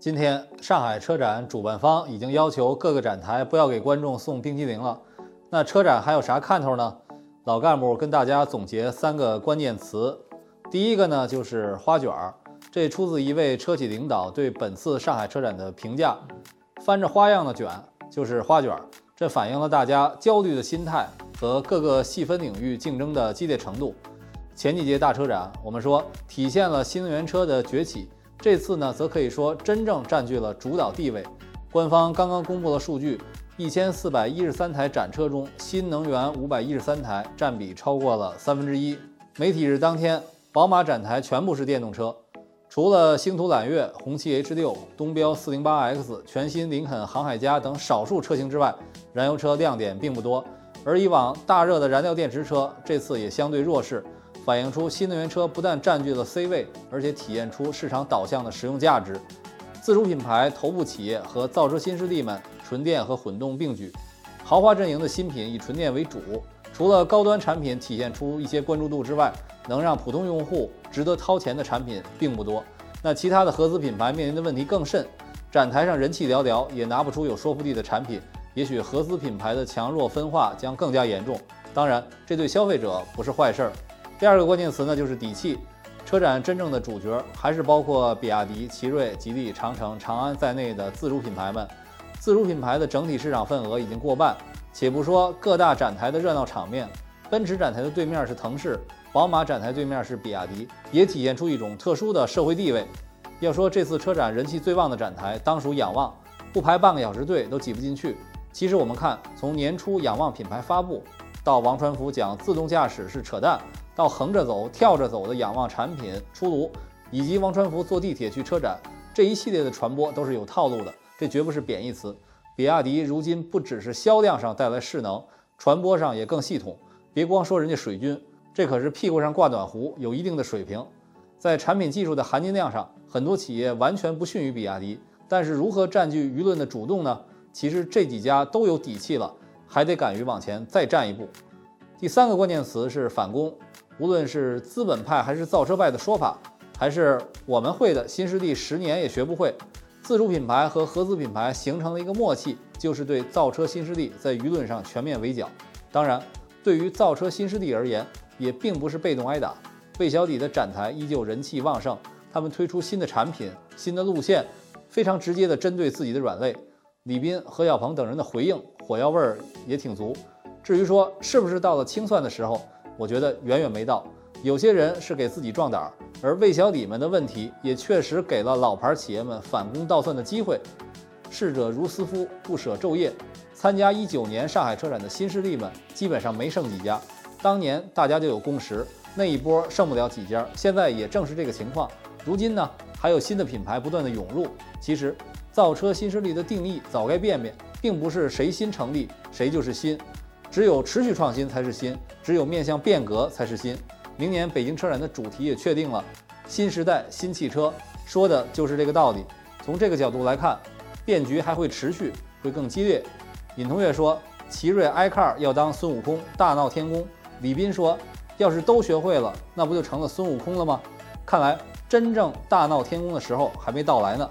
今天上海车展主办方已经要求各个展台不要给观众送冰淇淋了。那车展还有啥看头呢？老干部跟大家总结三个关键词。第一个呢就是花卷儿，这出自一位车企领导对本次上海车展的评价：翻着花样的卷就是花卷儿。这反映了大家焦虑的心态和各个细分领域竞争的激烈程度。前几届大车展，我们说体现了新能源车的崛起。这次呢，则可以说真正占据了主导地位。官方刚刚公布了数据，一千四百一十三台展车中，新能源五百一十三台，占比超过了三分之一。媒体日当天，宝马展台全部是电动车，除了星途揽月、红旗 H 六、东标四零八 X、全新林肯航海家等少数车型之外，燃油车亮点并不多。而以往大热的燃料电池车，这次也相对弱势。反映出新能源车不但占据了 C 位，而且体现出市场导向的实用价值。自主品牌、头部企业和造车新势力们纯电和混动并举，豪华阵营的新品以纯电为主。除了高端产品体现出一些关注度之外，能让普通用户值得掏钱的产品并不多。那其他的合资品牌面临的问题更甚，展台上人气寥寥，也拿不出有说服力的产品。也许合资品牌的强弱分化将更加严重。当然，这对消费者不是坏事儿。第二个关键词呢，就是底气。车展真正的主角还是包括比亚迪、奇瑞、吉利、长城、长安在内的自主品牌们。自主品牌的整体市场份额已经过半。且不说各大展台的热闹场面，奔驰展台的对面是腾势，宝马展台对面是比亚迪，也体现出一种特殊的社会地位。要说这次车展人气最旺的展台，当属仰望，不排半个小时队都挤不进去。其实我们看，从年初仰望品牌发布，到王传福讲自动驾驶是扯淡。到横着走、跳着走的仰望产品出炉，以及王传福坐地铁去车展这一系列的传播都是有套路的，这绝不是贬义词。比亚迪如今不只是销量上带来势能，传播上也更系统。别光说人家水军，这可是屁股上挂暖壶，有一定的水平。在产品技术的含金量上，很多企业完全不逊于比亚迪。但是如何占据舆论的主动呢？其实这几家都有底气了，还得敢于往前再站一步。第三个关键词是反攻。无论是资本派还是造车派的说法，还是我们会的新势力十年也学不会。自主品牌和合资品牌形成了一个默契，就是对造车新势力在舆论上全面围剿。当然，对于造车新势力而言，也并不是被动挨打。魏小李的展台依旧人气旺盛，他们推出新的产品、新的路线，非常直接的针对自己的软肋。李斌、何小鹏等人的回应，火药味儿也挺足。至于说是不是到了清算的时候？我觉得远远没到，有些人是给自己壮胆儿，而魏小李们的问题也确实给了老牌企业们反攻倒算的机会。逝者如斯夫，不舍昼夜。参加一九年上海车展的新势力们基本上没剩几家，当年大家就有共识，那一波剩不了几家。现在也正是这个情况。如今呢，还有新的品牌不断的涌入。其实，造车新势力的定义早该变变，并不是谁新成立谁就是新。只有持续创新才是新，只有面向变革才是新。明年北京车展的主题也确定了，新时代新汽车，说的就是这个道理。从这个角度来看，变局还会持续，会更激烈。尹同学说，奇瑞 iCar 要当孙悟空大闹天宫。李斌说，要是都学会了，那不就成了孙悟空了吗？看来真正大闹天宫的时候还没到来呢。